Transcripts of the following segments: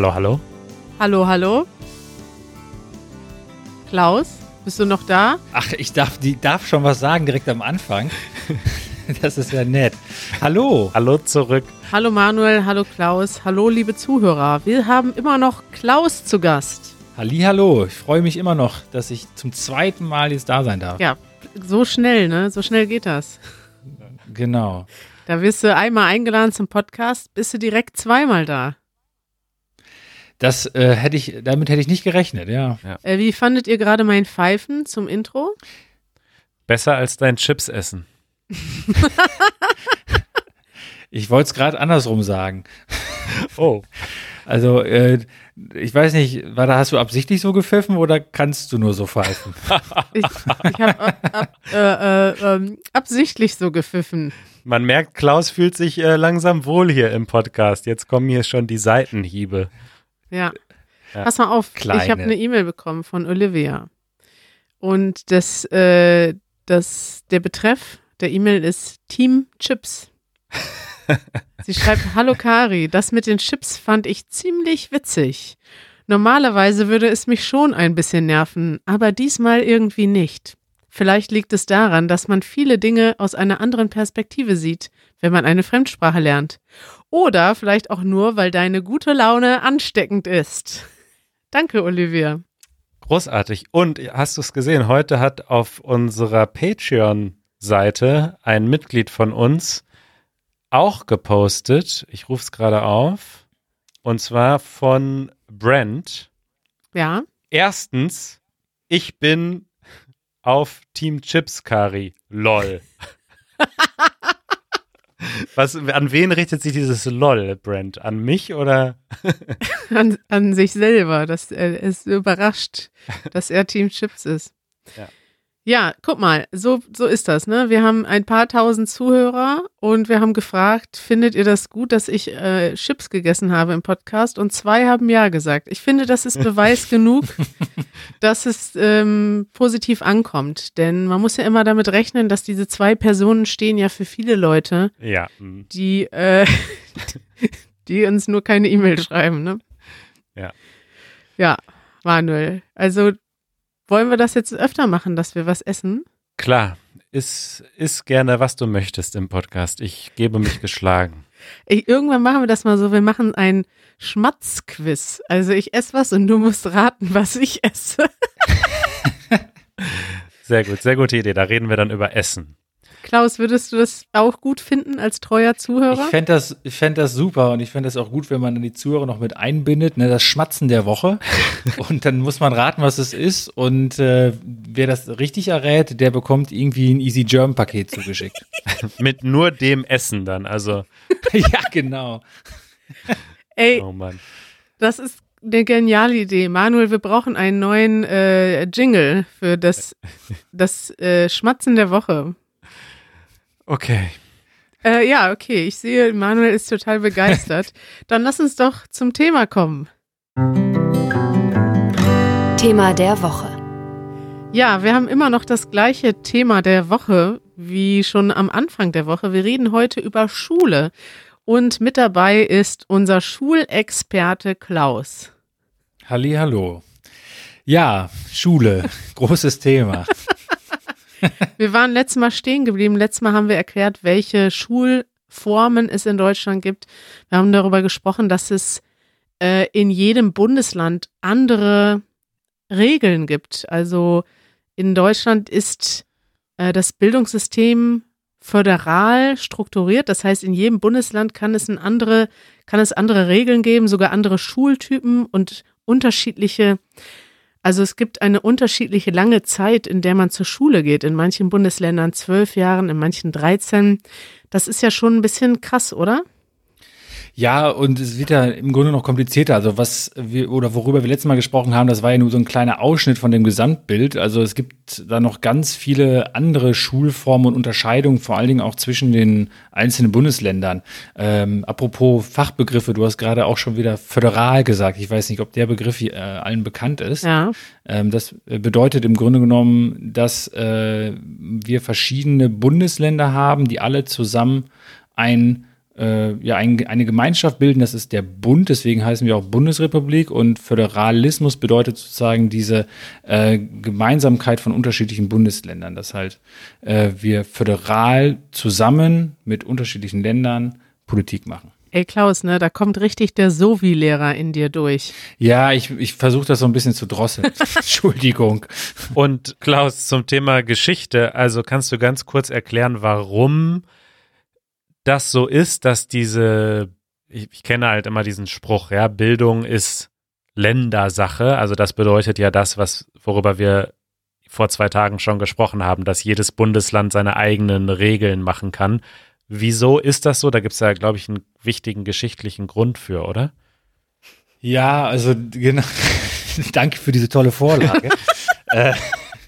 Hallo, hallo. Hallo, hallo. Klaus, bist du noch da? Ach, ich darf, die darf schon was sagen direkt am Anfang. Das ist ja nett. Hallo. Hallo zurück. Hallo Manuel, hallo Klaus, hallo liebe Zuhörer. Wir haben immer noch Klaus zu Gast. Hallo, ich freue mich immer noch, dass ich zum zweiten Mal jetzt da sein darf. Ja, so schnell, ne? So schnell geht das. Genau. Da wirst du einmal eingeladen zum Podcast, bist du direkt zweimal da. Das äh, hätte ich, damit hätte ich nicht gerechnet, ja. Äh, wie fandet ihr gerade mein Pfeifen zum Intro? Besser als dein Chips essen. Ich wollte es gerade andersrum sagen. Oh. Also, äh, ich weiß nicht, war da hast du absichtlich so gepfiffen oder kannst du nur so pfeifen? Ich, ich habe ab, ab, äh, äh, ähm, absichtlich so gepfiffen. Man merkt, Klaus fühlt sich äh, langsam wohl hier im Podcast. Jetzt kommen hier schon die Seitenhiebe. Ja. Ja. Pass mal auf, Kleine. ich habe eine E-Mail bekommen von Olivia. Und das, äh, das, der Betreff der E-Mail ist Team Chips. Sie schreibt, Hallo Kari, das mit den Chips fand ich ziemlich witzig. Normalerweise würde es mich schon ein bisschen nerven, aber diesmal irgendwie nicht. Vielleicht liegt es daran, dass man viele Dinge aus einer anderen Perspektive sieht, wenn man eine Fremdsprache lernt. Oder vielleicht auch nur, weil deine gute Laune ansteckend ist. Danke, Olivia. Großartig. Und hast du es gesehen? Heute hat auf unserer Patreon-Seite ein Mitglied von uns auch gepostet. Ich rufe es gerade auf. Und zwar von Brent. Ja, Erstens, ich bin auf Team Chips Kari. Lol. Was, an wen richtet sich dieses LOL, Brent? An mich oder? an, an sich selber. Das er ist überrascht, dass er Team Chips ist. Ja. Ja, guck mal, so, so ist das, ne? Wir haben ein paar tausend Zuhörer und wir haben gefragt, findet ihr das gut, dass ich äh, Chips gegessen habe im Podcast? Und zwei haben ja gesagt. Ich finde, das ist Beweis genug, dass es ähm, positiv ankommt. Denn man muss ja immer damit rechnen, dass diese zwei Personen stehen ja für viele Leute, Ja. die, äh, die uns nur keine E-Mail schreiben, ne? Ja. Ja, Manuel. Also wollen wir das jetzt öfter machen, dass wir was essen? Klar. Iss, iss gerne, was du möchtest im Podcast. Ich gebe mich geschlagen. Ich, irgendwann machen wir das mal so, wir machen ein Schmatzquiz. Also ich esse was und du musst raten, was ich esse. Sehr gut, sehr gute Idee. Da reden wir dann über Essen. Klaus, würdest du das auch gut finden als treuer Ich Zuhörer? fände das, ich fänd das super und ich fände das auch gut, wenn man dann die Zuhörer noch mit einbindet, ne, das Schmatzen der Woche. und dann muss man raten, was es ist. Und äh, wer das richtig errät, der bekommt irgendwie ein Easy Germ Paket zugeschickt. Mit nur dem Essen dann. Also, ja, genau. Ey, oh Mann. das ist eine geniale Idee. Manuel, wir brauchen einen neuen äh, Jingle für das, das äh, Schmatzen der Woche. Okay. Äh, ja, okay. Ich sehe, Manuel ist total begeistert. Dann lass uns doch zum Thema kommen. Thema der Woche. Ja, wir haben immer noch das gleiche Thema der Woche wie schon am Anfang der Woche. Wir reden heute über Schule. Und mit dabei ist unser Schulexperte Klaus. Halli, hallo. Ja, Schule, großes Thema. Wir waren letztes Mal stehen geblieben. Letztes Mal haben wir erklärt, welche Schulformen es in Deutschland gibt. Wir haben darüber gesprochen, dass es äh, in jedem Bundesland andere Regeln gibt. Also in Deutschland ist äh, das Bildungssystem föderal strukturiert. Das heißt, in jedem Bundesland kann es, ein andere, kann es andere Regeln geben, sogar andere Schultypen und unterschiedliche also es gibt eine unterschiedliche lange Zeit, in der man zur Schule geht. In manchen Bundesländern zwölf Jahren, in manchen 13. Das ist ja schon ein bisschen krass, oder? Ja, und es wird ja im Grunde noch komplizierter. Also was wir oder worüber wir letztes Mal gesprochen haben, das war ja nur so ein kleiner Ausschnitt von dem Gesamtbild. Also es gibt da noch ganz viele andere Schulformen und Unterscheidungen, vor allen Dingen auch zwischen den einzelnen Bundesländern. Ähm, apropos Fachbegriffe, du hast gerade auch schon wieder föderal gesagt. Ich weiß nicht, ob der Begriff äh, allen bekannt ist. Ja. Ähm, das bedeutet im Grunde genommen, dass äh, wir verschiedene Bundesländer haben, die alle zusammen ein äh, ja ein, eine Gemeinschaft bilden. Das ist der Bund, deswegen heißen wir auch Bundesrepublik. Und Föderalismus bedeutet sozusagen diese äh, Gemeinsamkeit von unterschiedlichen Bundesländern. Dass halt äh, wir föderal zusammen mit unterschiedlichen Ländern Politik machen. Ey Klaus, ne, da kommt richtig der Sovi-Lehrer in dir durch. Ja, ich, ich versuche das so ein bisschen zu drosseln. Entschuldigung. Und Klaus, zum Thema Geschichte, also kannst du ganz kurz erklären, warum das so ist, dass diese, ich, ich kenne halt immer diesen Spruch, ja, Bildung ist Ländersache. Also das bedeutet ja das, was, worüber wir vor zwei Tagen schon gesprochen haben, dass jedes Bundesland seine eigenen Regeln machen kann. Wieso ist das so? Da gibt es ja, glaube ich, einen wichtigen geschichtlichen Grund für, oder? Ja, also genau. Danke für diese tolle Vorlage. äh,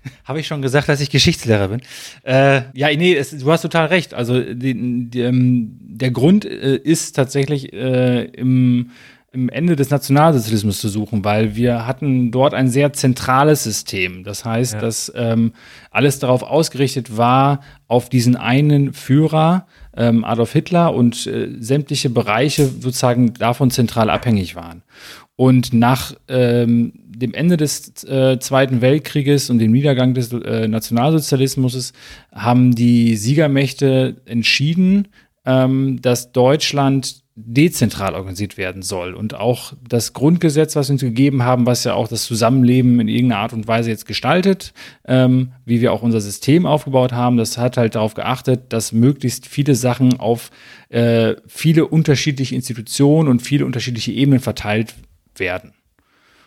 Habe ich schon gesagt, dass ich Geschichtslehrer bin? Äh, ja, nee, es, du hast total recht. Also die, die, ähm, der Grund äh, ist tatsächlich äh, im im Ende des Nationalsozialismus zu suchen, weil wir hatten dort ein sehr zentrales System. Das heißt, ja. dass ähm, alles darauf ausgerichtet war, auf diesen einen Führer, ähm, Adolf Hitler, und äh, sämtliche Bereiche sozusagen davon zentral abhängig waren. Und nach ähm, dem Ende des äh, Zweiten Weltkrieges und dem Niedergang des äh, Nationalsozialismus haben die Siegermächte entschieden, ähm, dass Deutschland dezentral organisiert werden soll. Und auch das Grundgesetz, was wir uns gegeben haben, was ja auch das Zusammenleben in irgendeiner Art und Weise jetzt gestaltet, ähm, wie wir auch unser System aufgebaut haben, das hat halt darauf geachtet, dass möglichst viele Sachen auf äh, viele unterschiedliche Institutionen und viele unterschiedliche Ebenen verteilt werden.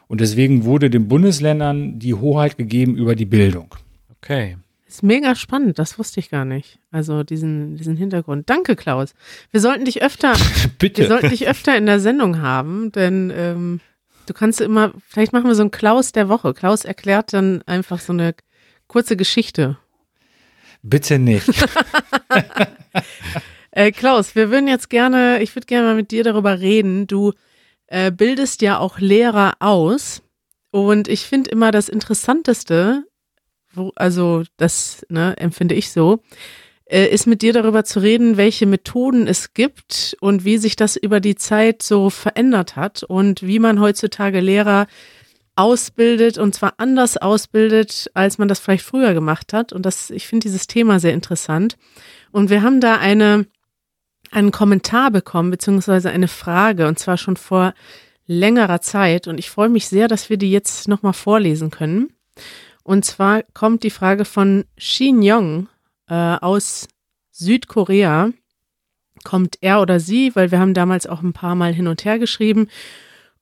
Und deswegen wurde den Bundesländern die Hoheit gegeben über die Bildung. Okay. Ist mega spannend, das wusste ich gar nicht. Also diesen, diesen Hintergrund. Danke, Klaus. Wir sollten dich öfter, Bitte. wir sollten dich öfter in der Sendung haben, denn ähm, du kannst immer, vielleicht machen wir so einen Klaus der Woche. Klaus erklärt dann einfach so eine kurze Geschichte. Bitte nicht. äh, Klaus, wir würden jetzt gerne, ich würde gerne mal mit dir darüber reden. Du äh, bildest ja auch Lehrer aus. Und ich finde immer das Interessanteste wo, also das ne, empfinde ich so, äh, ist mit dir darüber zu reden, welche Methoden es gibt und wie sich das über die Zeit so verändert hat und wie man heutzutage Lehrer ausbildet und zwar anders ausbildet, als man das vielleicht früher gemacht hat. Und das, ich finde dieses Thema sehr interessant. Und wir haben da eine, einen Kommentar bekommen, beziehungsweise eine Frage, und zwar schon vor längerer Zeit. Und ich freue mich sehr, dass wir die jetzt nochmal vorlesen können. Und zwar kommt die Frage von Shin Yong äh, aus Südkorea. Kommt er oder sie, weil wir haben damals auch ein paar Mal hin und her geschrieben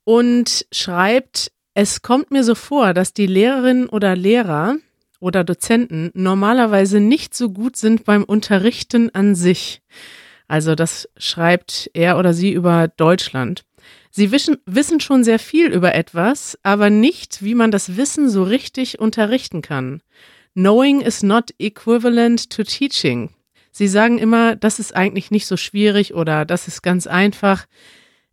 und schreibt, es kommt mir so vor, dass die Lehrerinnen oder Lehrer oder Dozenten normalerweise nicht so gut sind beim Unterrichten an sich. Also das schreibt er oder sie über Deutschland. Sie wissen, wissen schon sehr viel über etwas, aber nicht, wie man das Wissen so richtig unterrichten kann. Knowing is not equivalent to teaching. Sie sagen immer, das ist eigentlich nicht so schwierig oder das ist ganz einfach.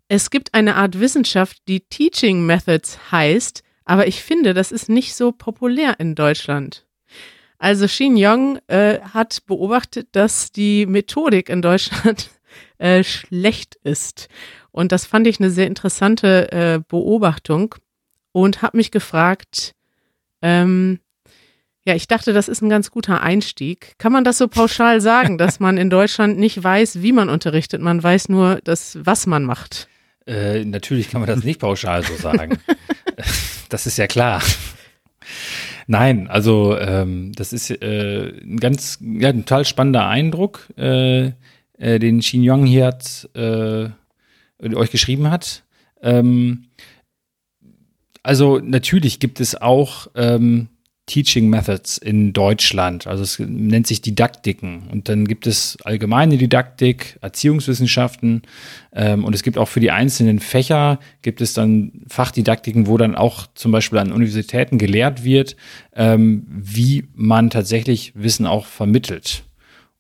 Es gibt eine Art Wissenschaft, die Teaching Methods heißt, aber ich finde, das ist nicht so populär in Deutschland. Also Xin Yong äh, hat beobachtet, dass die Methodik in Deutschland äh, schlecht ist. Und das fand ich eine sehr interessante äh, Beobachtung und habe mich gefragt, ähm, ja, ich dachte, das ist ein ganz guter Einstieg. Kann man das so pauschal sagen, dass man in Deutschland nicht weiß, wie man unterrichtet, man weiß nur, das, was man macht? Äh, natürlich kann man das nicht pauschal so sagen. das ist ja klar. Nein, also ähm, das ist äh, ein ganz, ja, ein total spannender Eindruck, äh, äh, den Xin Yong hier hat äh, euch geschrieben hat. Ähm, also natürlich gibt es auch ähm, Teaching Methods in Deutschland. Also es nennt sich Didaktiken. Und dann gibt es allgemeine Didaktik, Erziehungswissenschaften ähm, und es gibt auch für die einzelnen Fächer gibt es dann Fachdidaktiken, wo dann auch zum Beispiel an Universitäten gelehrt wird, ähm, wie man tatsächlich Wissen auch vermittelt.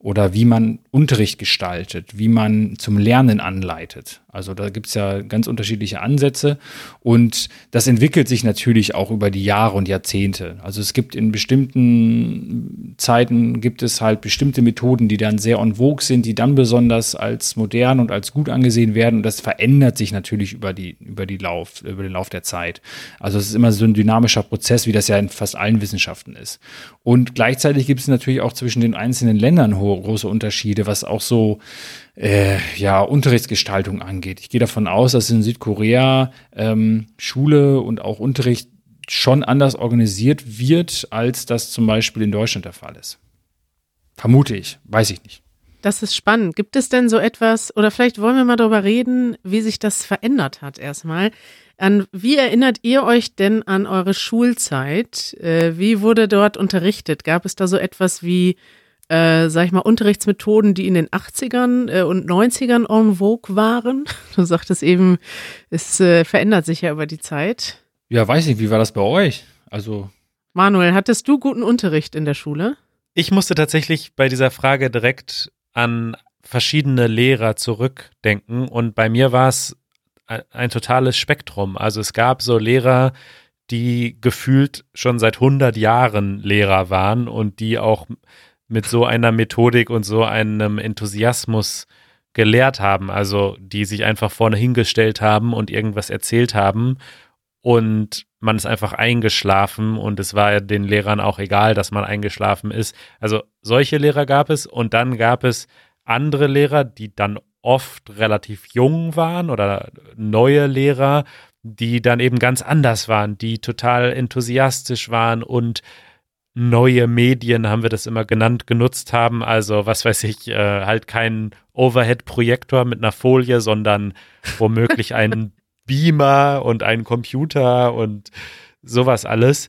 oder wie man Unterricht gestaltet, wie man zum Lernen anleitet. Also da gibt's ja ganz unterschiedliche Ansätze und das entwickelt sich natürlich auch über die Jahre und Jahrzehnte. Also es gibt in bestimmten Zeiten gibt es halt bestimmte Methoden, die dann sehr en vogue sind, die dann besonders als modern und als gut angesehen werden und das verändert sich natürlich über die über die Lauf über den Lauf der Zeit. Also es ist immer so ein dynamischer Prozess, wie das ja in fast allen Wissenschaften ist. Und gleichzeitig gibt es natürlich auch zwischen den einzelnen Ländern große Unterschiede, was auch so äh, ja Unterrichtsgestaltung angeht. Ich gehe davon aus, dass in Südkorea ähm, Schule und auch Unterricht schon anders organisiert wird, als das zum Beispiel in Deutschland der Fall ist. Vermute ich, weiß ich nicht. Das ist spannend. Gibt es denn so etwas, oder vielleicht wollen wir mal darüber reden, wie sich das verändert hat erstmal. An, wie erinnert ihr euch denn an eure Schulzeit? Äh, wie wurde dort unterrichtet? Gab es da so etwas wie, äh, sag ich mal, Unterrichtsmethoden, die in den 80ern äh, und 90ern en vogue waren? Du sagtest eben, es äh, verändert sich ja über die Zeit. Ja, weiß nicht, wie war das bei euch? Also. Manuel, hattest du guten Unterricht in der Schule? Ich musste tatsächlich bei dieser Frage direkt an verschiedene Lehrer zurückdenken und bei mir war es ein, ein totales Spektrum. Also es gab so Lehrer, die gefühlt schon seit 100 Jahren Lehrer waren und die auch mit so einer Methodik und so einem Enthusiasmus gelehrt haben, also die sich einfach vorne hingestellt haben und irgendwas erzählt haben und man ist einfach eingeschlafen und es war den Lehrern auch egal, dass man eingeschlafen ist. Also solche Lehrer gab es und dann gab es andere Lehrer, die dann oft relativ jung waren oder neue Lehrer, die dann eben ganz anders waren, die total enthusiastisch waren und neue Medien, haben wir das immer genannt, genutzt haben. Also, was weiß ich, äh, halt kein Overhead-Projektor mit einer Folie, sondern womöglich einen Beamer und einen Computer und sowas alles.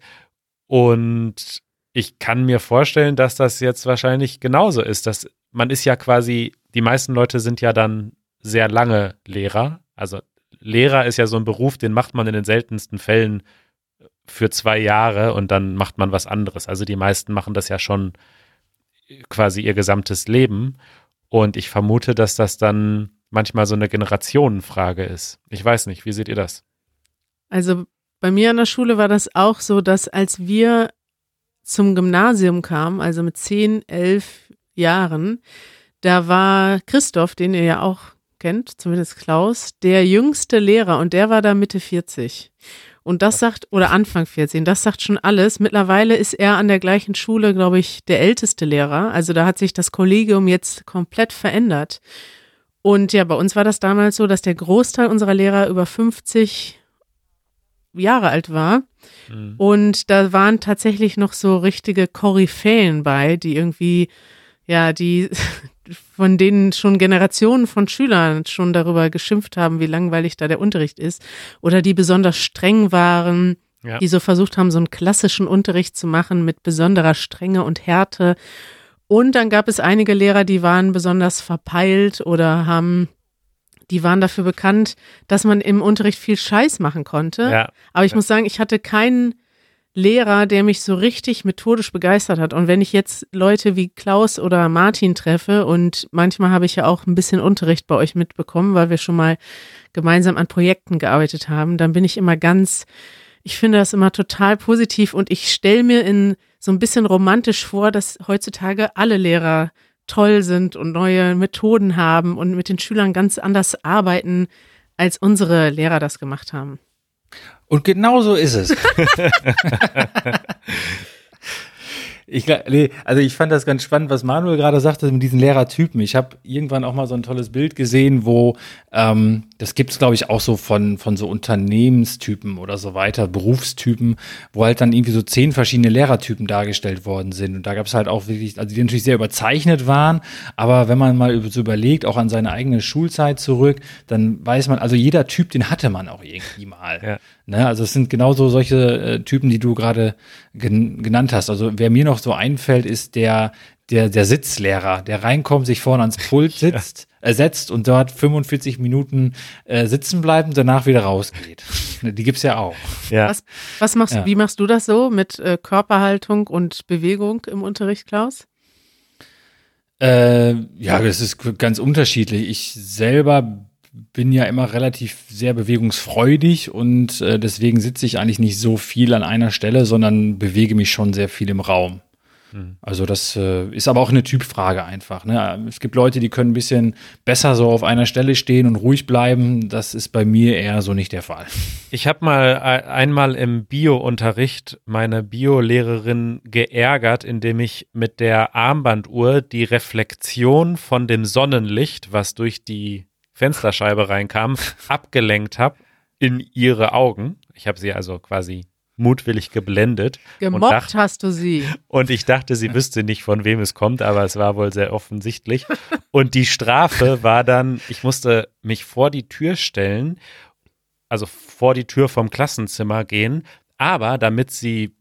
Und ich kann mir vorstellen, dass das jetzt wahrscheinlich genauso ist. Dass man ist ja quasi, die meisten Leute sind ja dann sehr lange Lehrer. Also Lehrer ist ja so ein Beruf, den macht man in den seltensten Fällen für zwei Jahre und dann macht man was anderes. Also die meisten machen das ja schon quasi ihr gesamtes Leben. Und ich vermute, dass das dann manchmal so eine Generationenfrage ist. Ich weiß nicht, wie seht ihr das? Also bei mir an der Schule war das auch so, dass als wir zum Gymnasium kamen, also mit zehn, elf Jahren, da war Christoph, den ihr ja auch kennt, zumindest Klaus, der jüngste Lehrer und der war da Mitte 40. Und das sagt, oder Anfang 14, das sagt schon alles. Mittlerweile ist er an der gleichen Schule, glaube ich, der älteste Lehrer. Also da hat sich das Kollegium jetzt komplett verändert. Und ja, bei uns war das damals so, dass der Großteil unserer Lehrer über 50 Jahre alt war. Mhm. Und da waren tatsächlich noch so richtige Koryphäen bei, die irgendwie, ja, die, von denen schon Generationen von Schülern schon darüber geschimpft haben, wie langweilig da der Unterricht ist. Oder die besonders streng waren, ja. die so versucht haben, so einen klassischen Unterricht zu machen mit besonderer Strenge und Härte. Und dann gab es einige Lehrer, die waren besonders verpeilt oder haben, die waren dafür bekannt, dass man im Unterricht viel Scheiß machen konnte. Ja. Aber ich ja. muss sagen, ich hatte keinen Lehrer, der mich so richtig methodisch begeistert hat. Und wenn ich jetzt Leute wie Klaus oder Martin treffe und manchmal habe ich ja auch ein bisschen Unterricht bei euch mitbekommen, weil wir schon mal gemeinsam an Projekten gearbeitet haben, dann bin ich immer ganz, ich finde das immer total positiv und ich stelle mir in so ein bisschen romantisch vor, dass heutzutage alle Lehrer toll sind und neue Methoden haben und mit den Schülern ganz anders arbeiten, als unsere Lehrer das gemacht haben. Und genau so ist es. Ich, nee, also ich fand das ganz spannend, was Manuel gerade sagte mit diesen Lehrertypen. Ich habe irgendwann auch mal so ein tolles Bild gesehen, wo ähm, das gibt's glaube ich auch so von von so Unternehmenstypen oder so weiter, Berufstypen, wo halt dann irgendwie so zehn verschiedene Lehrertypen dargestellt worden sind. Und da gab's halt auch wirklich, also die natürlich sehr überzeichnet waren, aber wenn man mal so überlegt, auch an seine eigene Schulzeit zurück, dann weiß man, also jeder Typ, den hatte man auch irgendwie mal. Ja. Ne? Also es sind genauso solche äh, Typen, die du gerade gen genannt hast. Also wer mir noch so einfällt, ist der, der, der Sitzlehrer, der reinkommt, sich vorne ans Pult sitzt, ja. äh, setzt und dort 45 Minuten äh, sitzen bleibt und danach wieder rausgeht. Die gibt's ja auch. Ja. Was, was machst, ja. Wie machst du das so mit äh, Körperhaltung und Bewegung im Unterricht, Klaus? Äh, ja, das ist ganz unterschiedlich. Ich selber bin ja immer relativ sehr bewegungsfreudig und äh, deswegen sitze ich eigentlich nicht so viel an einer Stelle, sondern bewege mich schon sehr viel im Raum. Mhm. Also das äh, ist aber auch eine Typfrage einfach. Ne? Es gibt Leute, die können ein bisschen besser so auf einer Stelle stehen und ruhig bleiben. Das ist bei mir eher so nicht der Fall. Ich habe mal einmal im Bio-Unterricht meine Bio-Lehrerin geärgert, indem ich mit der Armbanduhr die Reflexion von dem Sonnenlicht, was durch die Fensterscheibe reinkam, abgelenkt habe in ihre Augen. Ich habe sie also quasi mutwillig geblendet. Gemobbt dacht, hast du sie. Und ich dachte, sie wüsste nicht, von wem es kommt, aber es war wohl sehr offensichtlich. Und die Strafe war dann, ich musste mich vor die Tür stellen, also vor die Tür vom Klassenzimmer gehen, aber damit sie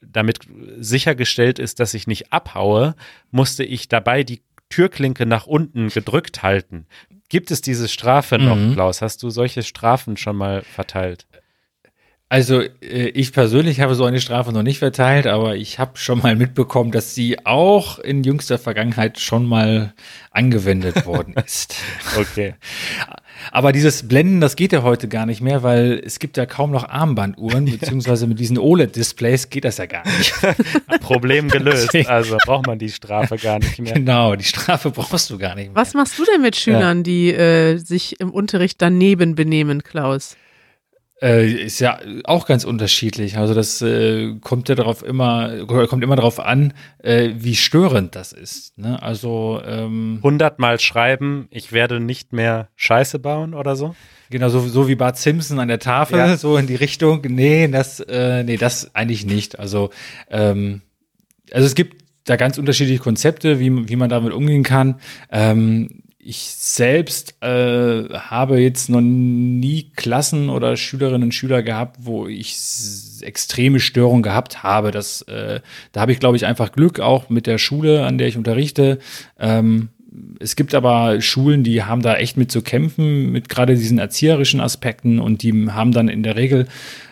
damit sichergestellt ist, dass ich nicht abhaue, musste ich dabei die Türklinke nach unten gedrückt halten. Gibt es diese Strafe noch, mhm. Klaus? Hast du solche Strafen schon mal verteilt? Also äh, ich persönlich habe so eine Strafe noch nicht verteilt, aber ich habe schon mal mitbekommen, dass sie auch in jüngster Vergangenheit schon mal angewendet worden ist. okay. Aber dieses Blenden, das geht ja heute gar nicht mehr, weil es gibt ja kaum noch Armbanduhren, beziehungsweise mit diesen OLED-Displays geht das ja gar nicht. Problem gelöst. Also braucht man die Strafe gar nicht mehr. Genau, die Strafe brauchst du gar nicht mehr. Was machst du denn mit Schülern, ja. die äh, sich im Unterricht daneben benehmen, Klaus? Äh, ist ja auch ganz unterschiedlich. Also das äh, kommt ja darauf immer, kommt immer darauf an, äh, wie störend das ist. Ne? Also ähm, hundertmal schreiben, ich werde nicht mehr Scheiße bauen oder so. Genau, so, so wie Bart Simpson an der Tafel, ja. so in die Richtung. Nee, das, äh, nee, das eigentlich nicht. Also, ähm, also es gibt da ganz unterschiedliche Konzepte, wie, wie man damit umgehen kann. Ähm, ich selbst äh, habe jetzt noch nie Klassen oder Schülerinnen und Schüler gehabt, wo ich extreme Störungen gehabt habe. Das, äh, da habe ich, glaube ich, einfach Glück, auch mit der Schule, an der ich unterrichte. Ähm, es gibt aber Schulen, die haben da echt mit zu kämpfen, mit gerade diesen erzieherischen Aspekten und die haben dann in der Regel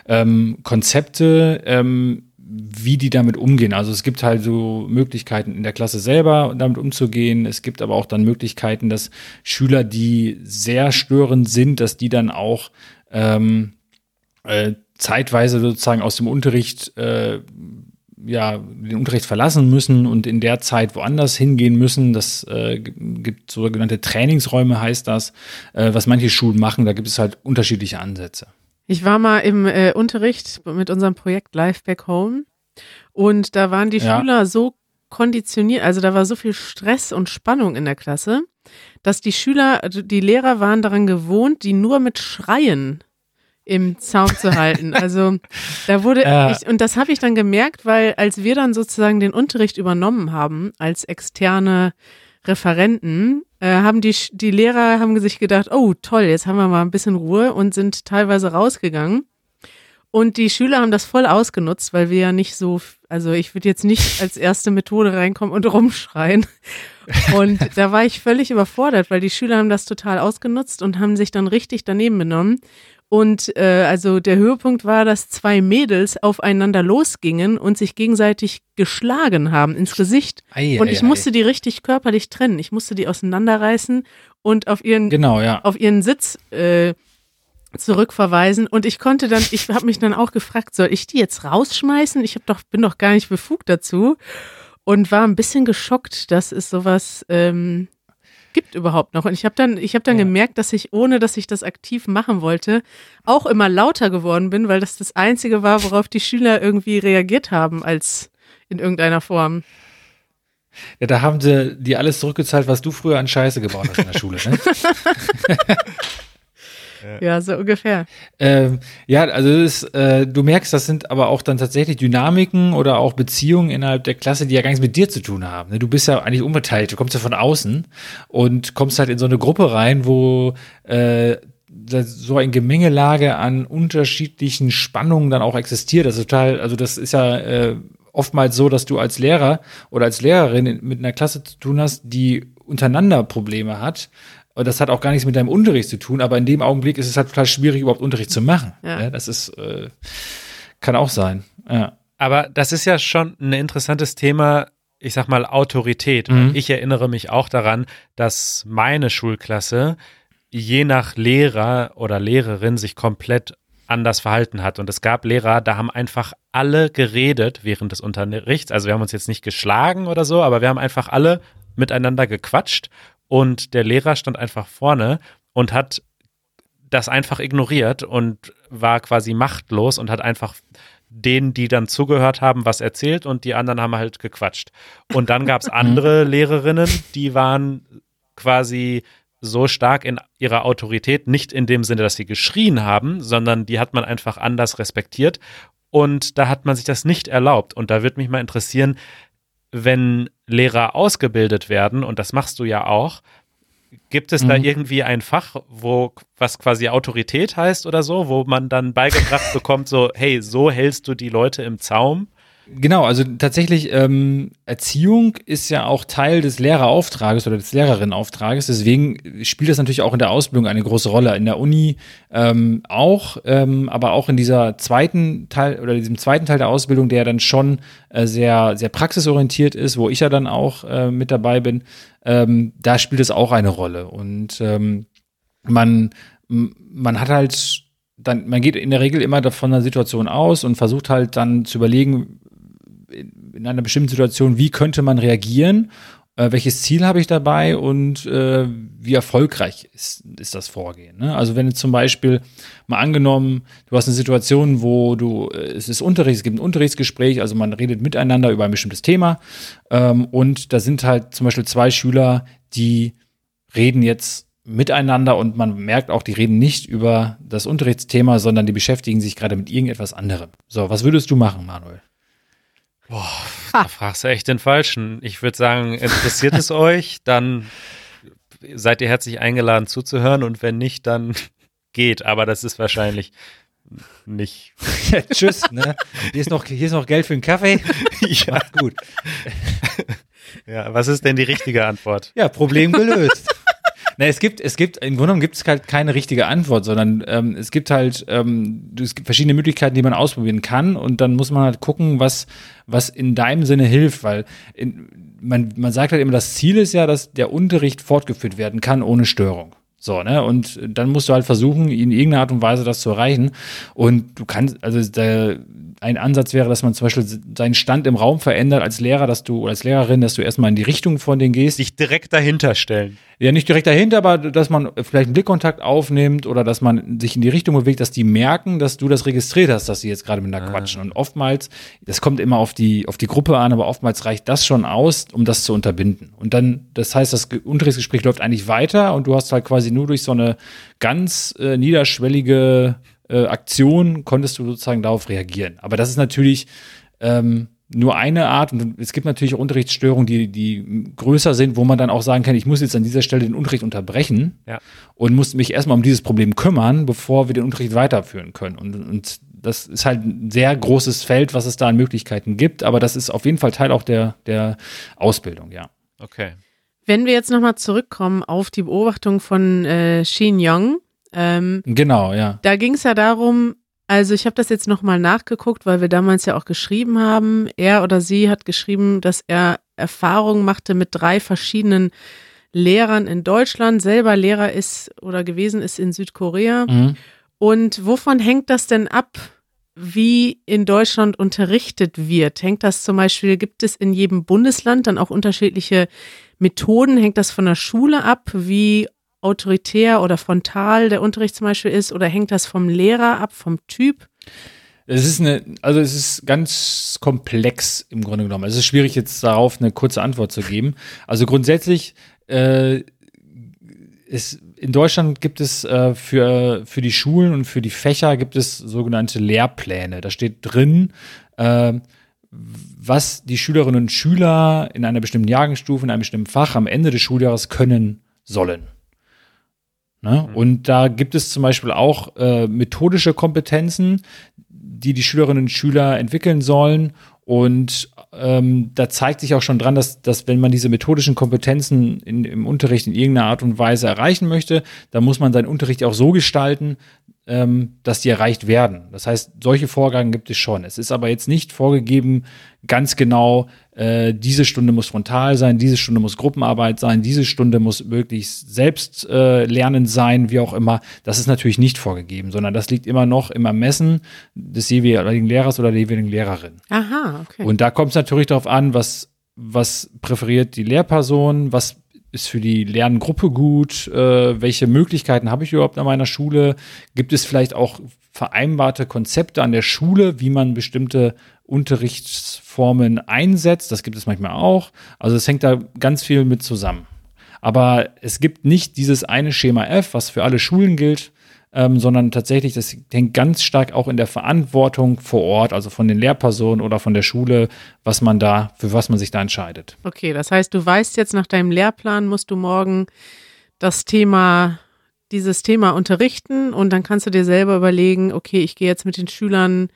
ähm, Konzepte, ähm, wie die damit umgehen. Also es gibt halt so Möglichkeiten in der Klasse selber damit umzugehen. Es gibt aber auch dann Möglichkeiten, dass Schüler, die sehr störend sind, dass die dann auch ähm, äh, zeitweise sozusagen aus dem Unterricht äh, ja, den Unterricht verlassen müssen und in der Zeit woanders hingehen müssen. Das äh, gibt sogenannte Trainingsräume, heißt das, äh, was manche Schulen machen. Da gibt es halt unterschiedliche Ansätze. Ich war mal im äh, Unterricht mit unserem Projekt Live Back Home und da waren die ja. Schüler so konditioniert, also da war so viel Stress und Spannung in der Klasse, dass die Schüler, also die Lehrer waren daran gewohnt, die nur mit Schreien im Zaum zu halten. Also da wurde ja. ich, und das habe ich dann gemerkt, weil als wir dann sozusagen den Unterricht übernommen haben als externe Referenten, äh, haben die, die Lehrer haben sich gedacht, oh toll, jetzt haben wir mal ein bisschen Ruhe und sind teilweise rausgegangen. Und die Schüler haben das voll ausgenutzt, weil wir ja nicht so, also ich würde jetzt nicht als erste Methode reinkommen und rumschreien. Und da war ich völlig überfordert, weil die Schüler haben das total ausgenutzt und haben sich dann richtig daneben benommen. Und äh, also der Höhepunkt war, dass zwei Mädels aufeinander losgingen und sich gegenseitig geschlagen haben ins Gesicht. Ei, und ich ei, musste ei. die richtig körperlich trennen. Ich musste die auseinanderreißen und auf ihren, genau, ja. auf ihren Sitz äh, zurückverweisen. Und ich konnte dann, ich habe mich dann auch gefragt, soll ich die jetzt rausschmeißen? Ich hab doch, bin doch gar nicht befugt dazu. Und war ein bisschen geschockt, dass es sowas ähm, gibt überhaupt noch. Und ich habe dann, ich habe dann ja. gemerkt, dass ich, ohne dass ich das aktiv machen wollte, auch immer lauter geworden bin, weil das das Einzige war, worauf die Schüler irgendwie reagiert haben, als in irgendeiner Form. Ja, da haben sie dir alles zurückgezahlt, was du früher an Scheiße gebaut hast in der Schule, ne? Ja, so ungefähr. Ähm, ja, also ist, äh, du merkst, das sind aber auch dann tatsächlich Dynamiken oder auch Beziehungen innerhalb der Klasse, die ja gar nichts mit dir zu tun haben. Ne? Du bist ja eigentlich unbeteiligt, du kommst ja von außen und kommst halt in so eine Gruppe rein, wo äh, so ein Gemengelage an unterschiedlichen Spannungen dann auch existiert. Das ist total, also das ist ja äh, oftmals so, dass du als Lehrer oder als Lehrerin mit einer Klasse zu tun hast, die untereinander Probleme hat und das hat auch gar nichts mit deinem Unterricht zu tun, aber in dem Augenblick ist es halt total schwierig, überhaupt Unterricht zu machen. Ja. ja das ist, äh, kann auch sein. Ja. Aber das ist ja schon ein interessantes Thema. ich sag mal, Autorität. Mhm. Ich erinnere mich auch daran, dass meine Schulklasse je nach Lehrer oder Lehrerin sich komplett anders verhalten hat. Und es gab Lehrer, da haben einfach alle geredet während des Unterrichts. Also wir haben uns jetzt nicht geschlagen oder so, aber wir haben einfach alle miteinander gequatscht und der Lehrer stand einfach vorne und hat das einfach ignoriert und war quasi machtlos und hat einfach denen, die dann zugehört haben, was erzählt und die anderen haben halt gequatscht. Und dann gab es andere Lehrerinnen, die waren quasi so stark in ihrer Autorität, nicht in dem Sinne, dass sie geschrien haben, sondern die hat man einfach anders respektiert. Und da hat man sich das nicht erlaubt. Und da würde mich mal interessieren, wenn Lehrer ausgebildet werden, und das machst du ja auch, gibt es da Mhm. irgendwie ein Fach, wo was quasi Autorität heißt oder so, wo man dann beigebracht bekommt, so, hey, so hältst du die Leute im Zaum? Genau, also tatsächlich, ähm, Erziehung ist ja auch Teil des Lehrerauftrages oder des Lehrerinnenauftrages. Deswegen spielt das natürlich auch in der Ausbildung eine große Rolle. In der Uni ähm, auch, ähm, aber auch in dieser zweiten Teil oder diesem zweiten Teil der Ausbildung, der dann schon äh, sehr, sehr praxisorientiert ist, wo ich ja dann auch äh, mit dabei bin, ähm, da spielt es auch eine Rolle. Und ähm, man, man hat halt dann, man geht in der Regel immer von einer Situation aus und versucht halt dann zu überlegen, in, in einer bestimmten Situation, wie könnte man reagieren, äh, welches Ziel habe ich dabei und äh, wie erfolgreich ist, ist das Vorgehen. Ne? Also wenn jetzt zum Beispiel mal angenommen, du hast eine Situation, wo du, äh, es ist Unterricht, es gibt ein Unterrichtsgespräch, also man redet miteinander über ein bestimmtes Thema ähm, und da sind halt zum Beispiel zwei Schüler, die reden jetzt miteinander und man merkt auch, die reden nicht über das Unterrichtsthema, sondern die beschäftigen sich gerade mit irgendetwas anderem. So, was würdest du machen, Manuel? Da fragst du echt den Falschen. Ich würde sagen, interessiert es euch, dann seid ihr herzlich eingeladen zuzuhören und wenn nicht, dann geht. Aber das ist wahrscheinlich nicht. Ja, tschüss, ne? Hier ist noch, hier ist noch Geld für einen Kaffee. Ja, Macht's gut. ja, was ist denn die richtige Antwort? Ja, Problem gelöst. Na, es gibt, es gibt, im Grunde genommen gibt es halt keine richtige Antwort, sondern ähm, es gibt halt, ähm, es gibt verschiedene Möglichkeiten, die man ausprobieren kann und dann muss man halt gucken, was, was in deinem Sinne hilft, weil in, man, man sagt halt immer, das Ziel ist ja, dass der Unterricht fortgeführt werden kann ohne Störung. So, ne? Und dann musst du halt versuchen, in irgendeiner Art und Weise das zu erreichen. Und du kannst, also der, ein Ansatz wäre, dass man zum Beispiel seinen Stand im Raum verändert als Lehrer, dass du, oder als Lehrerin, dass du erstmal in die Richtung von denen gehst. Sich direkt dahinter stellen. Ja, nicht direkt dahinter, aber dass man vielleicht einen Blickkontakt aufnimmt oder dass man sich in die Richtung bewegt, dass die merken, dass du das registriert hast, dass sie jetzt gerade miteinander quatschen. Und oftmals, das kommt immer auf die, auf die Gruppe an, aber oftmals reicht das schon aus, um das zu unterbinden. Und dann, das heißt, das Ge- Unterrichtsgespräch läuft eigentlich weiter und du hast halt quasi nur durch so eine ganz äh, niederschwellige äh, Aktion konntest du sozusagen darauf reagieren. Aber das ist natürlich ähm, nur eine Art und es gibt natürlich auch Unterrichtsstörungen, die, die größer sind, wo man dann auch sagen kann, ich muss jetzt an dieser Stelle den Unterricht unterbrechen Ja. und muss mich erstmal um dieses Problem kümmern, bevor wir den Unterricht weiterführen können. Und, und das ist halt ein sehr großes Feld, was es da an Möglichkeiten gibt, aber das ist auf jeden Fall Teil auch der, der Ausbildung, ja. Okay. Wenn wir jetzt nochmal zurückkommen auf die Beobachtung von äh, Shin Young, ähm, Genau, ja. da ging es ja darum, also ich habe das jetzt nochmal nachgeguckt, weil wir damals ja auch geschrieben haben. Er oder sie hat geschrieben, dass er Erfahrungen machte mit drei verschiedenen Lehrern in Deutschland, selber Lehrer ist oder gewesen ist in Südkorea. Mhm. Und wovon hängt das denn ab, wie in Deutschland unterrichtet wird? Hängt das zum Beispiel, gibt es in jedem Bundesland dann auch unterschiedliche Methoden? Hängt das von der Schule ab, wie autoritär oder frontal der Unterricht zum Beispiel ist? Oder hängt das vom Lehrer ab, vom Typ? Es ist eine, also es ist ganz komplex im Grunde genommen. Es ist schwierig, jetzt darauf eine kurze Antwort zu geben. Also grundsätzlich äh, ist, in Deutschland gibt es äh, für, für die Schulen und für die Fächer gibt es sogenannte Lehrpläne. Da steht drin, äh, was die Schülerinnen und Schüler in einer bestimmten Jahrgangsstufe, in einem bestimmten Fach am Ende des Schuljahres können sollen. Ne? Und da gibt es zum Beispiel auch äh, methodische Kompetenzen, die die Schülerinnen und Schüler entwickeln sollen und ähm, da zeigt sich auch schon dran, dass, dass wenn man diese methodischen Kompetenzen in, im Unterricht in irgendeiner Art und Weise erreichen möchte, dann muss man seinen Unterricht auch so gestalten, ähm, dass die erreicht werden. Das heißt, solche Vorgaben gibt es schon. Es ist aber jetzt nicht vorgegeben, ganz genau, äh, diese Stunde muss frontal sein, diese Stunde muss Gruppenarbeit sein, diese Stunde muss möglichst selbst äh, lernen sein, wie auch immer. Das ist natürlich nicht vorgegeben, sondern das liegt immer noch im Ermessen des jeweiligen Lehrers oder der jeweiligen Lehrerin. Aha, okay. Und da kommt es natürlich darauf an, was, was präferiert die Lehrperson, was ist für die Lerngruppe gut, äh, welche Möglichkeiten habe ich überhaupt an meiner Schule, gibt es vielleicht auch vereinbarte Konzepte an der Schule, wie man bestimmte Unterrichtsformen einsetzt, das gibt es manchmal auch, also es hängt da ganz viel mit zusammen. Aber es gibt nicht dieses eine Schema F, was für alle Schulen gilt, ähm, sondern tatsächlich, das hängt ganz stark auch in der Verantwortung vor Ort, also von den Lehrpersonen oder von der Schule, was man da, für was man sich da entscheidet. Okay, das heißt, du weißt jetzt nach deinem Lehrplan, musst du morgen das Thema, dieses Thema unterrichten und dann kannst du dir selber überlegen, okay, ich gehe jetzt mit den Schülern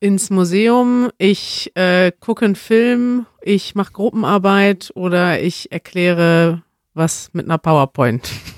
ins Museum, ich äh, gucke einen Film, ich mache Gruppenarbeit oder ich erkläre was mit einer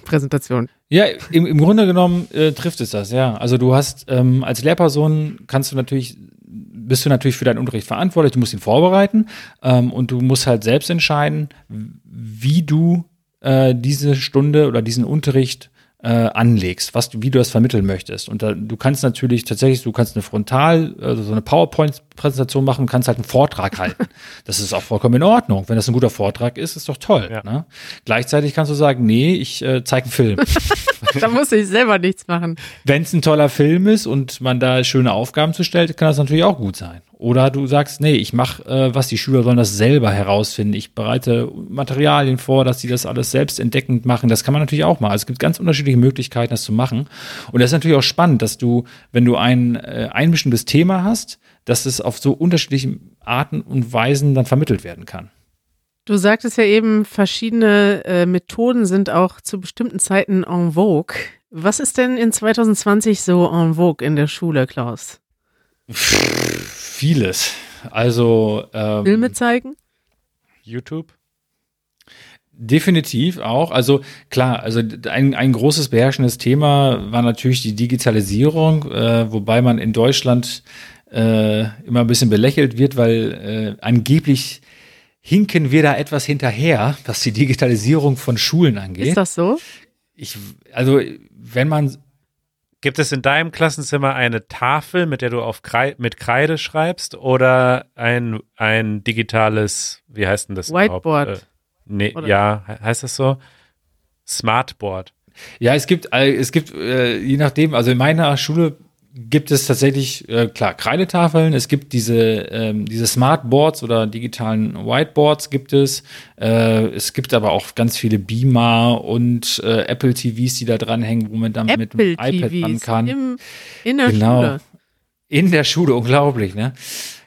PowerPoint-Präsentation. Ja, im, im Grunde genommen äh, trifft es das, ja. Also du hast ähm, als Lehrperson kannst du natürlich bist du natürlich für deinen Unterricht verantwortlich, du musst ihn vorbereiten ähm, und du musst halt selbst entscheiden, wie du äh, diese Stunde oder diesen Unterricht äh, anlegst, was du, wie du das vermitteln möchtest. Und da, du kannst natürlich tatsächlich, du kannst eine Frontal, also so eine PowerPoint-Präsentation machen, kannst halt einen Vortrag halten. Das ist auch vollkommen in Ordnung. Wenn das ein guter Vortrag ist, ist doch toll. Ja. Ne? Gleichzeitig kannst du sagen, nee, ich äh, zeige einen Film. da muss ich selber nichts machen. Wenn es ein toller Film ist und man da schöne Aufgaben zu stellt, kann das natürlich auch gut sein. Oder du sagst, nee, ich mache, äh, was die Schüler sollen das selber herausfinden. Ich bereite Materialien vor, dass sie das alles selbst entdeckend machen. Das kann man natürlich auch machen. Also es gibt ganz unterschiedliche Möglichkeiten, das zu machen. Und das ist natürlich auch spannend, dass du, wenn du ein, äh, ein bestimmtes Thema hast, dass es auf so unterschiedliche Arten und Weisen dann vermittelt werden kann. Du sagtest ja eben, verschiedene äh, Methoden sind auch zu bestimmten Zeiten en vogue. Was ist denn in 2020 so en vogue in der Schule, Klaus? Vieles. Also ähm, Filme zeigen? YouTube? Definitiv auch. Also klar, also ein, ein großes beherrschendes Thema war natürlich die Digitalisierung, äh, wobei man in Deutschland äh, immer ein bisschen belächelt wird, weil äh, angeblich hinken wir da etwas hinterher, was die Digitalisierung von Schulen angeht. Ist das so? Ich, also wenn man Gibt es in deinem Klassenzimmer eine Tafel, mit der du auf Krei mit Kreide schreibst oder ein, ein digitales, wie heißt denn das? Whiteboard. Äh, nee, ja, heißt das so? Smartboard. Ja, es gibt, es gibt, äh, je nachdem, also in meiner Schule gibt es tatsächlich, äh, klar, Kreidetafeln, es gibt diese, ähm, diese Smartboards oder digitalen Whiteboards gibt es. Äh, es gibt aber auch ganz viele Beamer und äh, Apple TVs, die da dranhängen, wo man dann Apple mit dem iPad ran kann. Im, in der genau. Schule. In der Schule, unglaublich, ne?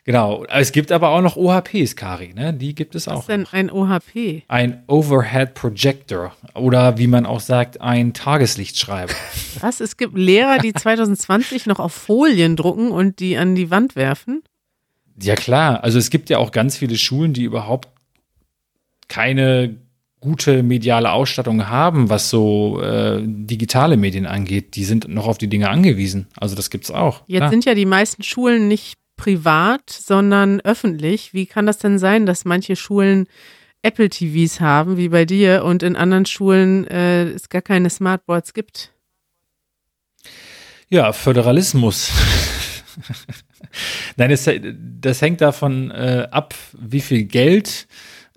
Genau. Es gibt aber auch noch OHPs, Kari, ne? Die gibt es auch. Was ist denn ein OHP? Ein Overhead Projector oder wie man auch sagt, ein Tageslichtschreiber. Was? Es gibt Lehrer, die 2020 noch auf Folien drucken und die an die Wand werfen? Ja, klar. Also es gibt ja auch ganz viele Schulen, die überhaupt keine gute mediale Ausstattung haben, was so äh, digitale Medien angeht, die sind noch auf die Dinge angewiesen. Also das gibt's auch. Jetzt klar. sind ja die meisten Schulen nicht privat, sondern öffentlich. Wie kann das denn sein, dass manche Schulen Apple TVs haben, wie bei dir, und in anderen Schulen äh, es gar keine Smartboards gibt? Ja, Föderalismus. Nein, das, das, hängt davon äh, ab, wie viel Geld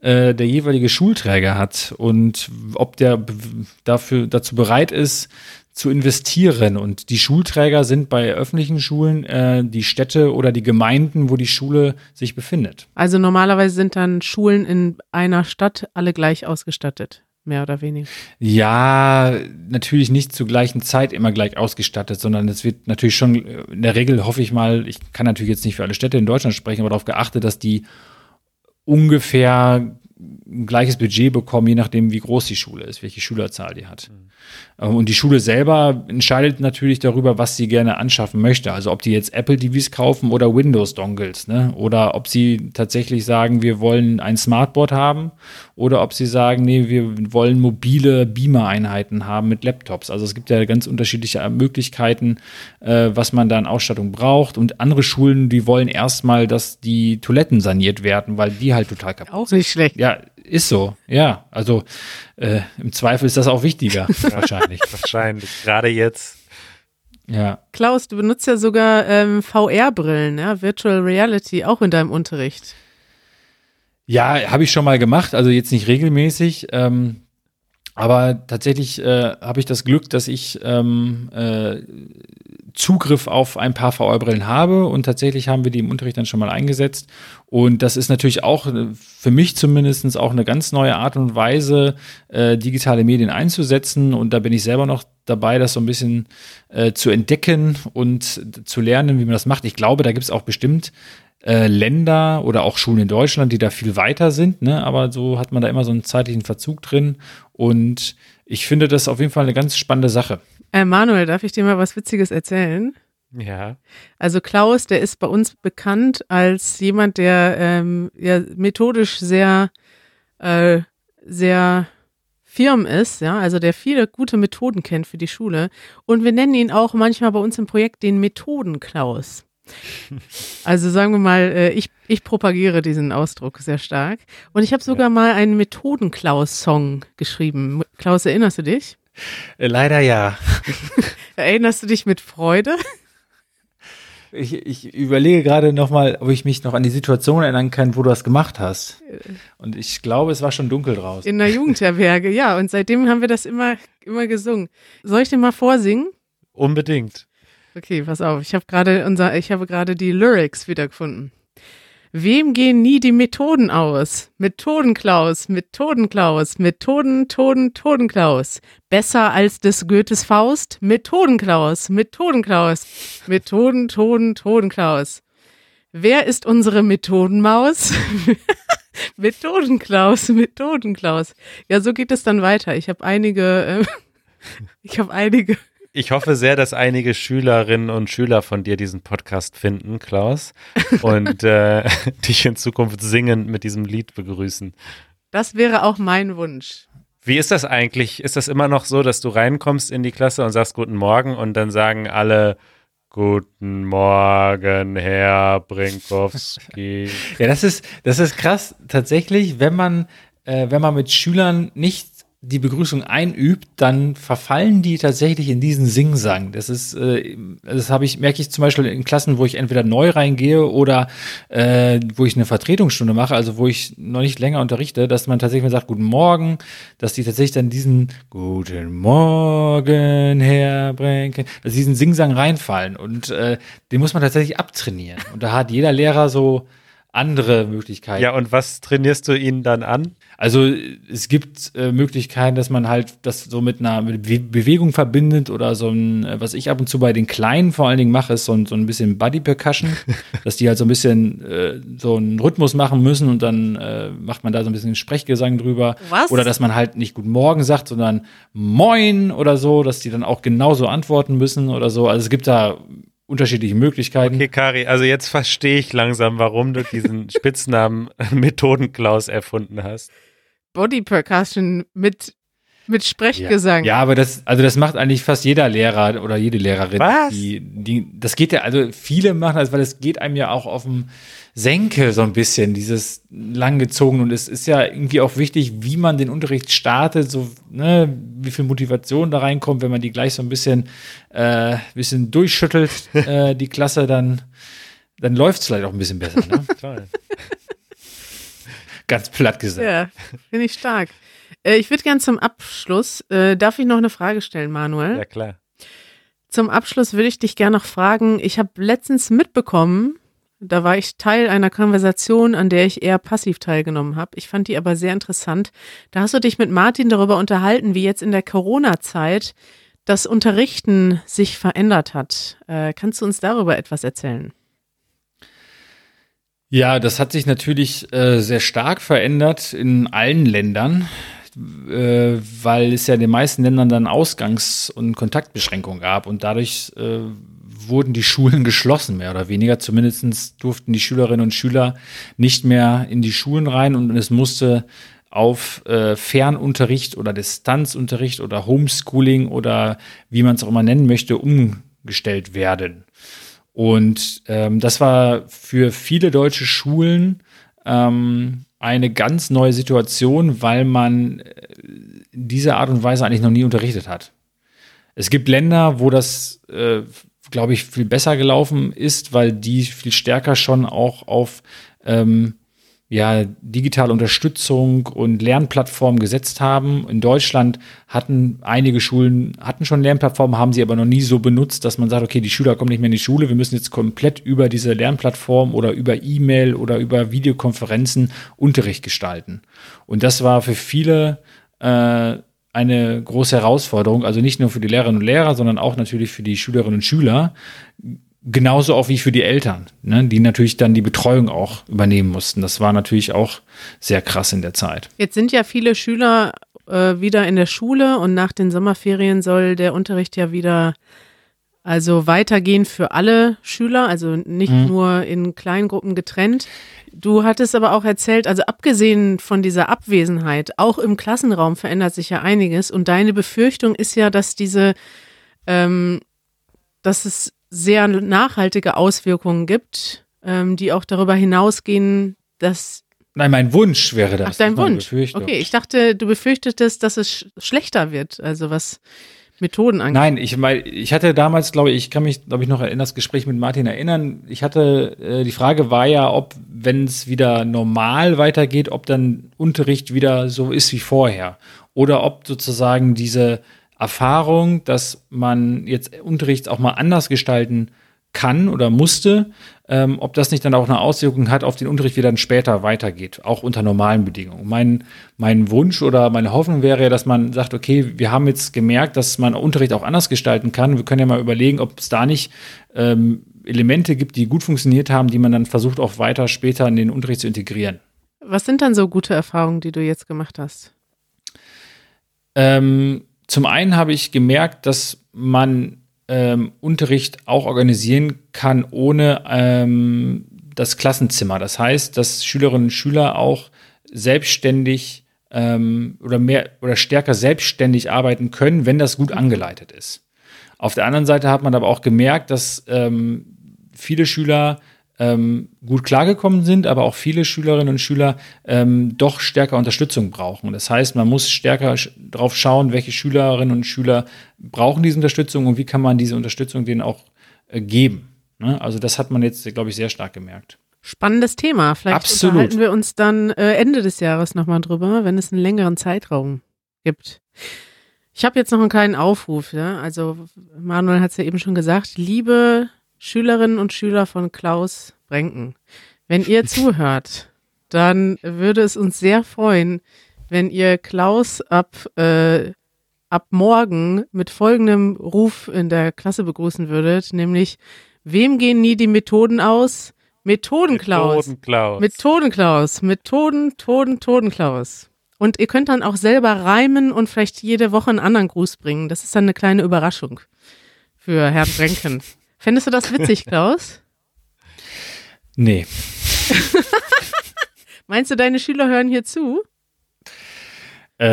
äh, der jeweilige Schulträger hat und ob der dafür dazu bereit ist, zu investieren. Und die Schulträger sind bei öffentlichen Schulen äh, die Städte oder die Gemeinden, wo die Schule sich befindet. Also normalerweise sind dann Schulen in einer Stadt alle gleich ausgestattet. Mehr oder weniger. Ja, natürlich nicht zur gleichen Zeit immer gleich ausgestattet, sondern es wird natürlich schon, in der Regel hoffe ich mal, ich kann natürlich jetzt nicht für alle Städte in Deutschland sprechen, aber darauf geachtet, dass die ungefähr ein gleiches Budget bekommen, je nachdem, wie groß die Schule ist, welche Schülerzahl die hat. Mhm. Und die Schule selber entscheidet natürlich darüber, was sie gerne anschaffen möchte. Also ob die jetzt Apple TVs kaufen oder Windows Dongles, ne? Oder ob sie tatsächlich sagen, wir wollen ein Smartboard haben oder ob sie sagen, nee, wir wollen mobile Beamer-Einheiten haben mit Laptops. Also es gibt ja ganz unterschiedliche Möglichkeiten, äh, was man da an Ausstattung braucht. Und andere Schulen, die wollen erstmal, dass die Toiletten saniert werden, weil die halt total kaputt Auch nicht schlecht. Ja, ist so. Ja, also äh, im Zweifel ist das auch wichtiger, wahrscheinlich. Wahrscheinlich. Gerade jetzt. Ja. Klaus, du benutzt ja sogar ähm, VR-Brillen, ja, Virtual Reality, auch in deinem Unterricht. Ja, habe ich schon mal gemacht, also jetzt nicht regelmäßig. Ähm, aber tatsächlich äh, habe ich das Glück, dass ich ähm, äh, Zugriff auf ein paar VR-Brillen habe und tatsächlich haben wir die im Unterricht dann schon mal eingesetzt. Und das ist natürlich auch äh, für mich zumindest auch eine ganz neue Art und Weise, äh, digitale Medien einzusetzen. Und da bin ich selber noch dabei, das so ein bisschen äh, zu entdecken und zu lernen, wie man das macht. Ich glaube, da gibt es auch bestimmt äh, Länder oder auch Schulen in Deutschland, die da viel weiter sind, ne? aber so hat man da immer so einen zeitlichen Verzug drin und ich finde das auf jeden Fall eine ganz spannende Sache. Äh, Manuel, darf ich dir mal was Witziges erzählen? Ja. Also Klaus, der ist bei uns bekannt als jemand, der ähm, ja, methodisch sehr, äh, sehr firm ist, ja, also der viele gute Methoden kennt für die Schule. Und wir nennen ihn auch manchmal bei uns im Projekt den Methoden-Klaus. Also sagen wir mal, äh, ich, ich propagiere diesen Ausdruck sehr stark. Und ich habe sogar mal einen Methoden-Klaus-Song geschrieben. Klaus, erinnerst du dich? Äh, leider ja. Erinnerst du dich mit Freude? Ich, ich überlege gerade nochmal, ob ich mich noch an die Situation erinnern kann, wo du das gemacht hast. Und ich glaube, es war schon dunkel draußen. In der Jugendherberge, ja. Und seitdem haben wir das immer, immer gesungen. Soll ich den mal vorsingen? Unbedingt. Okay, pass auf. Ich habe gerade unser, ich habe gerade die Lyrics wiedergefunden. Wem gehen nie die Methoden aus? Methodenklaus, Methodenklaus, Methoden, Toden, Todenklaus. Besser als des Goethes Faust? Methodenklaus, Methodenklaus, Methoden, Toden, Todenklaus. Wer ist unsere Methodenmaus? Methodenklaus, Methodenklaus. Ja, so geht es dann weiter. Ich habe einige, äh, ich habe einige ich hoffe sehr, dass einige Schülerinnen und Schüler von dir diesen Podcast finden, Klaus, und äh, dich in Zukunft singend mit diesem Lied begrüßen. Das wäre auch mein Wunsch. Wie ist das eigentlich? Ist das immer noch so, dass du reinkommst in die Klasse und sagst Guten Morgen und dann sagen alle Guten Morgen, Herr Brinkowski? ja, das ist, das ist krass. Tatsächlich, wenn man, äh, wenn man mit Schülern nicht die Begrüßung einübt, dann verfallen die tatsächlich in diesen Singsang. Das ist, äh, das habe ich, merke ich zum Beispiel in Klassen, wo ich entweder neu reingehe oder äh, wo ich eine Vertretungsstunde mache, also wo ich noch nicht länger unterrichte, dass man tatsächlich mal sagt, guten Morgen, dass die tatsächlich dann diesen Guten Morgen, Herr Brenken, dass diesen Singsang reinfallen. Und äh, den muss man tatsächlich abtrainieren. Und da hat jeder Lehrer so andere Möglichkeiten. Ja, und was trainierst du ihnen dann an? Also es gibt äh, Möglichkeiten, dass man halt das so mit einer mit Bewegung verbindet oder so ein, äh, was ich ab und zu bei den Kleinen vor allen Dingen mache, ist so ein, so ein bisschen Body Percussion, dass die halt so ein bisschen äh, so einen Rhythmus machen müssen und dann äh, macht man da so ein bisschen Sprechgesang drüber. Was? Oder dass man halt nicht Guten Morgen sagt, sondern Moin oder so, dass die dann auch genauso antworten müssen oder so. Also es gibt da unterschiedliche Möglichkeiten. Okay, Kari, also jetzt verstehe ich langsam, warum du diesen Spitznamen Methodenklaus erfunden hast. Body Percussion mit mit Sprechgesang. Ja, ja, aber das, also das macht eigentlich fast jeder Lehrer oder jede Lehrerin. Was? Die, die, das geht ja, also viele machen das, weil es geht einem ja auch auf dem Senkel so ein bisschen, dieses langgezogen. Und es ist ja irgendwie auch wichtig, wie man den Unterricht startet, so, ne, wie viel Motivation da reinkommt, wenn man die gleich so ein bisschen, äh, bisschen durchschüttelt, äh, die Klasse, dann, dann läuft es vielleicht auch ein bisschen besser. Ne? Ganz platt gesagt. Ja, finde ich stark. Äh, ich würde gern zum Abschluss, äh, darf ich noch eine Frage stellen, Manuel? Ja, klar. Zum Abschluss würde ich dich gerne noch fragen, ich habe letztens mitbekommen, da war ich Teil einer Konversation, an der ich eher passiv teilgenommen habe. Ich fand die aber sehr interessant. Da hast du dich mit Martin darüber unterhalten, wie jetzt in der Corona-Zeit das Unterrichten sich verändert hat. Äh, kannst du uns darüber etwas erzählen? Ja, das hat sich natürlich äh, sehr stark verändert in allen Ländern, äh, weil es ja in den meisten Ländern dann Ausgangs- und Kontaktbeschränkungen gab und dadurch äh, wurden die Schulen geschlossen, mehr oder weniger. Zumindest durften die Schülerinnen und Schüler nicht mehr in die Schulen rein und es musste auf äh, Fernunterricht oder Distanzunterricht oder Homeschooling oder wie man es auch immer nennen möchte, umgestellt werden. Und ähm, das war für viele deutsche Schulen ähm, eine ganz neue Situation, weil man äh, in dieser Art und Weise eigentlich noch nie unterrichtet hat. Es gibt Länder, wo das, äh, glaube ich, viel besser gelaufen ist, weil die viel stärker schon auch auf ähm, ja, digitale Unterstützung und Lernplattformen gesetzt haben. In Deutschland hatten einige Schulen hatten schon Lernplattformen, haben sie aber noch nie so benutzt, dass man sagt, okay, die Schüler kommen nicht mehr in die Schule, wir müssen jetzt komplett über diese Lernplattform oder über E-Mail oder über Videokonferenzen Unterricht gestalten. Und das war für viele äh, eine große Herausforderung, also nicht nur für die Lehrerinnen und Lehrer, sondern auch natürlich für die Schülerinnen und Schüler, genauso auch wie für die Eltern, ne, die natürlich dann die Betreuung auch übernehmen mussten. Das war natürlich auch sehr krass in der Zeit. Jetzt sind ja viele Schüler äh, wieder in der Schule und nach den Sommerferien soll der Unterricht ja wieder also weitergehen für alle Schüler, also nicht mhm. nur in Kleingruppen getrennt. Du hattest aber auch erzählt, also abgesehen von dieser Abwesenheit, auch im Klassenraum verändert sich ja einiges und deine Befürchtung ist ja, dass diese ähm, dass es sehr nachhaltige Auswirkungen gibt, ähm, die auch darüber hinausgehen, dass Nein, mein Wunsch wäre das. Ach, dein Wunsch. Okay, ich dachte, du befürchtetest, dass es sch schlechter wird, also was Methoden angeht. Nein, ich meine, ich hatte damals, glaube ich, ich kann mich, glaube ich, noch an das Gespräch mit Martin erinnern. Ich hatte, äh, die Frage war ja, ob, wenn es wieder normal weitergeht, ob dann Unterricht wieder so ist wie vorher. Oder ob sozusagen diese Erfahrung, dass man jetzt Unterricht auch mal anders gestalten kann oder musste, ähm, ob das nicht dann auch eine Auswirkung hat auf den Unterricht, wie dann später weitergeht, auch unter normalen Bedingungen. Mein, mein Wunsch oder meine Hoffnung wäre ja, dass man sagt, okay, wir haben jetzt gemerkt, dass man Unterricht auch anders gestalten kann. Wir können ja mal überlegen, ob es da nicht ähm, Elemente gibt, die gut funktioniert haben, die man dann versucht auch weiter später in den Unterricht zu integrieren. Was sind dann so gute Erfahrungen, die du jetzt gemacht hast? Ähm, zum einen habe ich gemerkt, dass man ähm, Unterricht auch organisieren kann ohne ähm, das Klassenzimmer. Das heißt, dass Schülerinnen und Schüler auch selbstständig ähm, oder mehr oder stärker selbstständig arbeiten können, wenn das gut angeleitet ist. Auf der anderen Seite hat man aber auch gemerkt, dass ähm, viele Schüler ähm, gut klargekommen sind, aber auch viele Schülerinnen und Schüler ähm, doch stärker Unterstützung brauchen. Das heißt, man muss stärker sch drauf schauen, welche Schülerinnen und Schüler brauchen diese Unterstützung und wie kann man diese Unterstützung denen auch äh, geben. Ne? Also das hat man jetzt, glaube ich, sehr stark gemerkt. Spannendes Thema. Vielleicht Absolut. unterhalten wir uns dann äh, Ende des Jahres nochmal drüber, wenn es einen längeren Zeitraum gibt. Ich habe jetzt noch einen kleinen Aufruf. Ja? Also Manuel hat es ja eben schon gesagt. Liebe Schülerinnen und Schüler von Klaus Brenken, wenn ihr zuhört, dann würde es uns sehr freuen, wenn ihr Klaus ab, äh, ab morgen mit folgendem Ruf in der Klasse begrüßen würdet, nämlich wem gehen nie die Methoden aus? Methodenklaus. Methodenklaus. Methodenklaus. Methoden, Toden, Todenklaus. Und ihr könnt dann auch selber reimen und vielleicht jede Woche einen anderen Gruß bringen. Das ist dann eine kleine Überraschung für Herrn Brenken. Fändest du das witzig, Klaus? Nee. Meinst du, deine Schüler hören hier zu? Äh,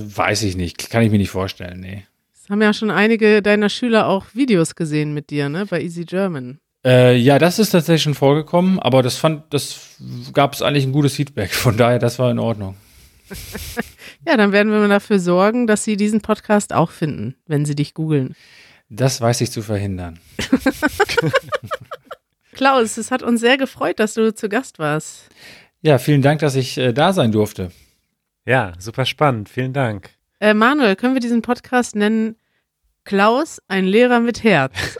weiß ich nicht. Kann ich mir nicht vorstellen, nee. Es haben ja schon einige deiner Schüler auch Videos gesehen mit dir, ne, bei Easy German. Äh, ja, das ist tatsächlich schon vorgekommen, aber das fand, das gab es eigentlich ein gutes Feedback. Von daher, das war in Ordnung. ja, dann werden wir mal dafür sorgen, dass sie diesen Podcast auch finden, wenn sie dich googeln. Das weiß ich zu verhindern. Klaus, es hat uns sehr gefreut, dass du zu Gast warst. Ja, vielen Dank, dass ich äh, da sein durfte. Ja, super spannend. Vielen Dank. Äh, Manuel, können wir diesen Podcast nennen Klaus, ein Lehrer mit Herz?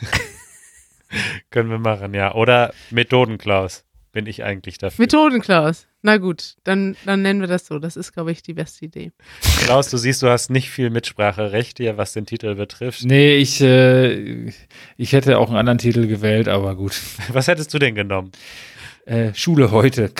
können wir machen, ja. Oder Methodenklaus bin ich eigentlich dafür. Methodenklaus. Na gut, dann, dann nennen wir das so. Das ist, glaube ich, die beste Idee. Klaus, du siehst, du hast nicht viel Mitspracherecht hier, was den Titel betrifft. Nee, ich, äh, ich hätte auch einen anderen Titel gewählt, aber gut. Was hättest du denn genommen? Äh, Schule heute.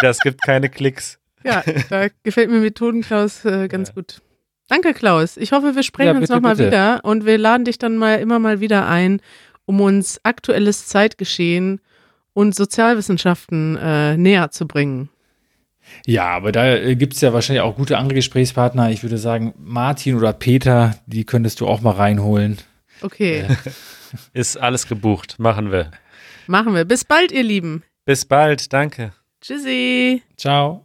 das gibt keine Klicks. Ja, da gefällt mir Methodenklaus äh, ganz Ja. gut. Danke, Klaus. Ich hoffe, wir sprechen Ja, uns nochmal wieder und wir laden dich dann mal immer mal wieder ein, um uns aktuelles Zeitgeschehen und Sozialwissenschaften äh, näher zu bringen. Ja, aber da äh, gibt's ja wahrscheinlich auch gute andere Gesprächspartner. Ich würde sagen, Martin oder Peter, die könntest du auch mal reinholen. Okay, Ist alles gebucht. Machen wir. machen wir. Bis bald, ihr Lieben. Bis bald. Danke. Tschüssi. Ciao.